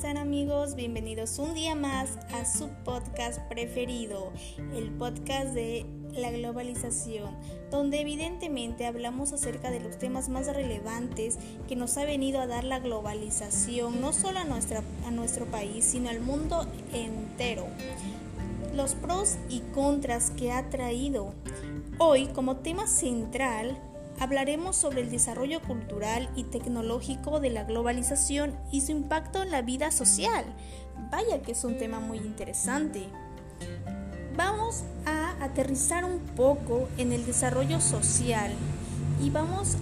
están amigos? Bienvenidos un día más a su podcast preferido, el podcast de la globalización, donde evidentemente hablamos acerca de los temas más relevantes que nos ha venido a dar la globalización, no solo a, nuestra, a nuestro país, sino al mundo entero. Los pros y contras que ha traído. Hoy, como tema central, hablaremos sobre el desarrollo cultural y tecnológico de la globalización y su impacto en la vida social. Vaya que es un tema muy interesante. Vamos a aterrizar un poco en el desarrollo social y vamos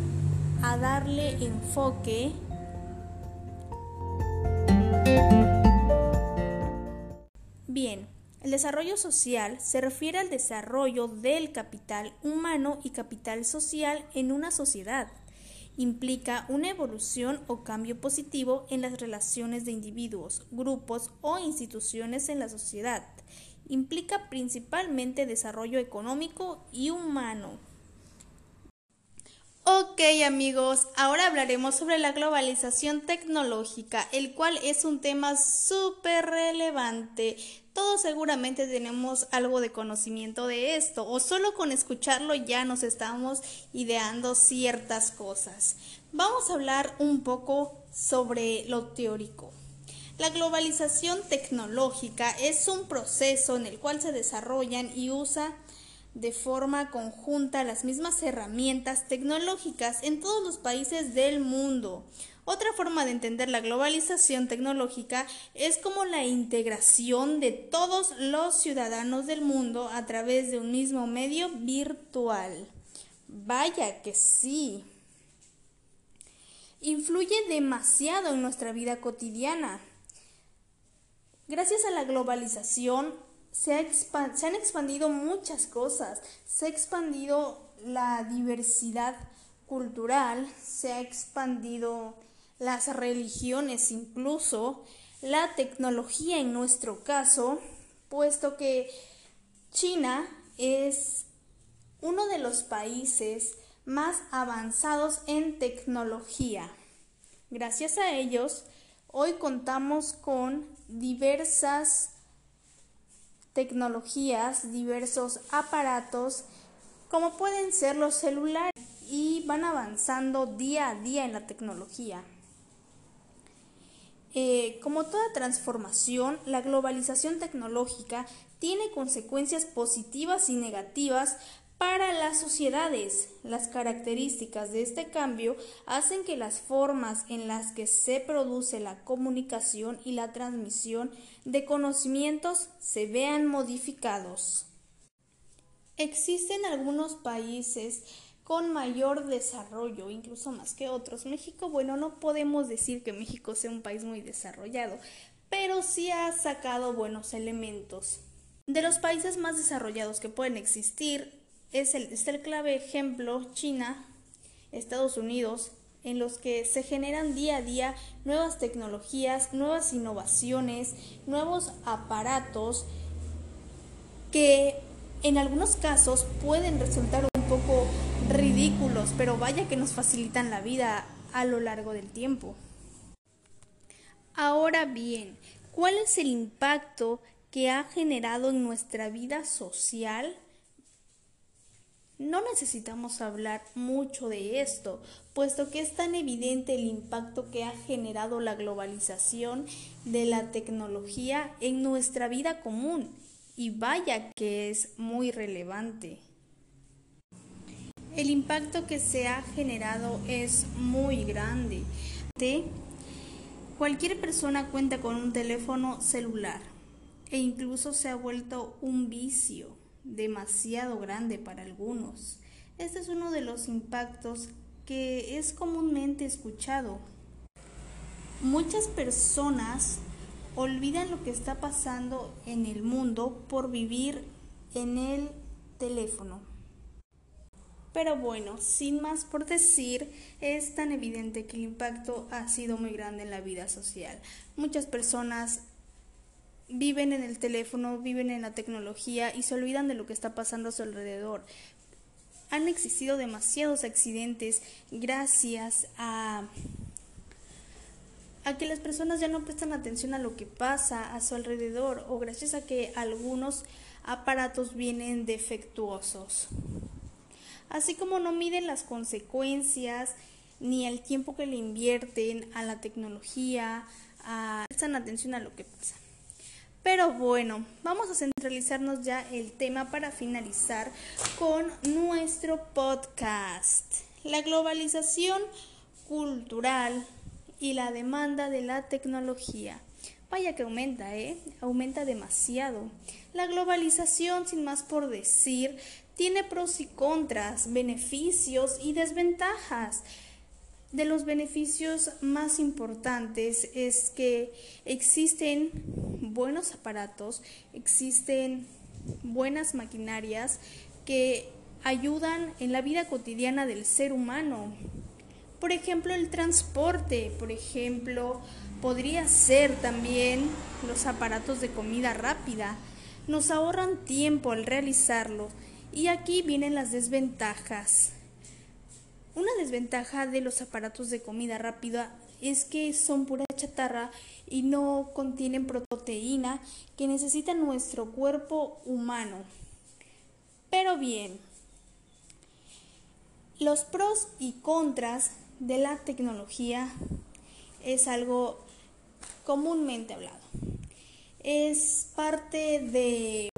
a darle enfoque Bien, el desarrollo social se refiere al desarrollo del capital humano y capital social en una sociedad. Implica una evolución o cambio positivo en las relaciones de individuos, grupos o instituciones en la sociedad. Implica principalmente desarrollo económico y humano. Ok amigos, ahora hablaremos sobre la globalización tecnológica, el cual es un tema súper relevante. Todos seguramente tenemos algo de conocimiento de esto o solo con escucharlo ya nos estamos ideando ciertas cosas. Vamos a hablar un poco sobre lo teórico. La globalización tecnológica es un proceso en el cual se desarrollan y usa de forma conjunta las mismas herramientas tecnológicas en todos los países del mundo. Otra forma de entender la globalización tecnológica es como la integración de todos los ciudadanos del mundo a través de un mismo medio virtual. Vaya que sí. Influye demasiado en nuestra vida cotidiana. Gracias a la globalización, se, han expandido muchas cosas, se ha expandido la diversidad cultural, se ha expandido las religiones incluso, la tecnología en nuestro caso, puesto que China es uno de los países más avanzados en tecnología. Gracias a ellos, hoy contamos con diversas tecnologías, diversos aparatos, como pueden ser los celulares, y van avanzando día a día en la tecnología. Eh, como toda transformación, la globalización tecnológica tiene consecuencias positivas y negativas para las sociedades. Las características de este cambio hacen que las formas en las que se produce la comunicación y la transmisión de conocimientos se vean modificados. Existen algunos países con mayor desarrollo, incluso más que otros. México, bueno, no podemos decir que México sea un país muy desarrollado, pero sí ha sacado buenos elementos. De los países más desarrollados que pueden existir, es el, el clave ejemplo China, Estados Unidos, en los que se generan día a día nuevas tecnologías, nuevas innovaciones, nuevos aparatos que en algunos casos pueden resultar un poco ridículos, pero vaya que nos facilitan la vida a lo largo del tiempo. Ahora bien, ¿cuál es el impacto que ha generado en nuestra vida social no necesitamos hablar mucho de esto, puesto que es tan evidente el impacto que ha generado la globalización de la tecnología en nuestra vida común, y vaya que es muy relevante. El impacto que se ha generado es muy grande. Cualquier persona cuenta con un teléfono celular e incluso se ha vuelto un vicio demasiado grande para algunos. Este es uno de los impactos que es comúnmente escuchado. Muchas personas olvidan lo que está pasando en el mundo por vivir en el teléfono. Pero bueno, sin más por decir, es tan evidente que el impacto ha sido muy grande en la vida social. Muchas personas viven en el teléfono, viven en la tecnología y se olvidan de lo que está pasando a su alrededor. Han existido demasiados accidentes gracias a, que las personas ya no prestan atención a lo que pasa a su alrededor o gracias a que algunos aparatos vienen defectuosos. Así como no miden las consecuencias ni el tiempo que le invierten a la tecnología, a prestan atención a lo que pasa. Pero bueno, vamos a centralizarnos ya el tema para finalizar con nuestro podcast. La globalización cultural y la demanda de la tecnología. Vaya que aumenta, ¿eh? Aumenta demasiado. La globalización, sin más por decir, tiene pros y contras, beneficios y desventajas. De los beneficios más importantes es que existen buenos aparatos, existen buenas maquinarias que ayudan en la vida cotidiana del ser humano. Por ejemplo, el transporte, por ejemplo, podría ser también los aparatos de comida rápida. Nos ahorran tiempo al realizarlo y aquí vienen las desventajas. Una desventaja de los aparatos de comida rápida es que son pura chatarra y no contienen proteína que necesita nuestro cuerpo humano. Pero bien, los pros y contras de la tecnología es algo comúnmente hablado. Es parte de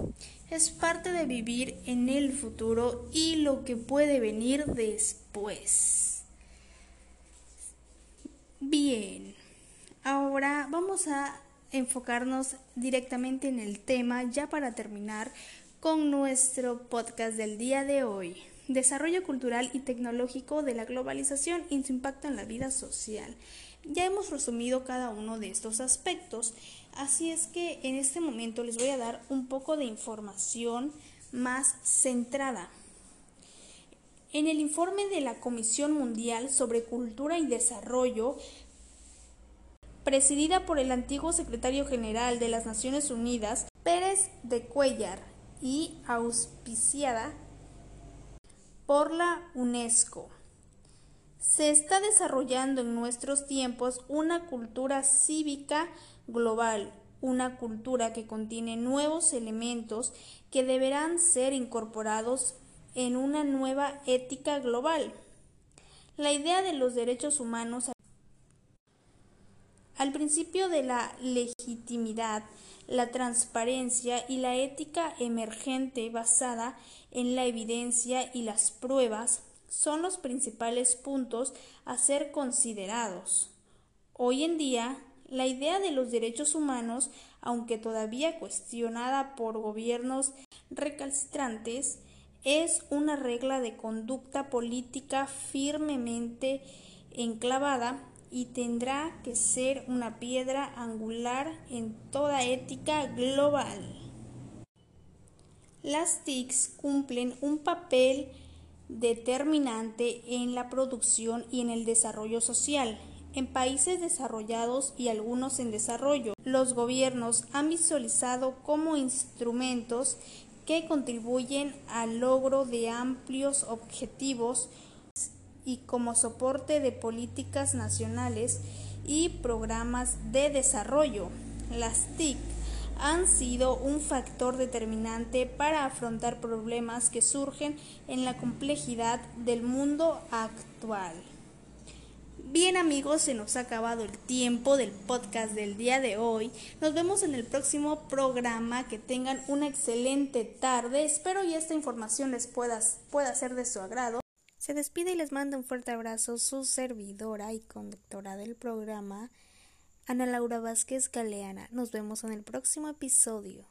es parte de vivir en el futuro y lo que puede venir después. Bien, ahora vamos a enfocarnos directamente en el tema ya para terminar con nuestro podcast del día de hoy desarrollo cultural y tecnológico de la globalización y su impacto en la vida social. Ya hemos resumido cada uno de estos aspectos, así es que en este momento les voy a dar un poco de información más centrada. En el informe de la Comisión Mundial sobre Cultura y Desarrollo, presidida por el antiguo secretario general de las Naciones Unidas, Pérez de Cuellar, y auspiciada por la UNESCO. Se está desarrollando en nuestros tiempos una cultura cívica global, una cultura que contiene nuevos elementos que deberán ser incorporados en una nueva ética global. La idea de los derechos humanos al principio de la legitimidad la transparencia y la ética emergente basada en la evidencia y las pruebas son los principales puntos a ser considerados. Hoy en día, la idea de los derechos humanos, aunque todavía cuestionada por gobiernos recalcitrantes, es una regla de conducta política firmemente enclavada y tendrá que ser una piedra angular en toda ética global. Las TICs cumplen un papel determinante en la producción y en el desarrollo social. En países desarrollados y algunos en desarrollo, los gobiernos han visualizado como instrumentos que contribuyen al logro de amplios objetivos y como soporte de políticas nacionales y programas de desarrollo. Las TIC han sido un factor determinante para afrontar problemas que surgen en la complejidad del mundo actual. Bien amigos, se nos ha acabado el tiempo del podcast del día de hoy. Nos vemos en el próximo programa. Que tengan una excelente tarde. Espero y esta información les pueda, pueda ser de su agrado. Se despide y les manda un fuerte abrazo su servidora y conductora del programa, Ana Laura Vázquez Galeana. Nos vemos en el próximo episodio.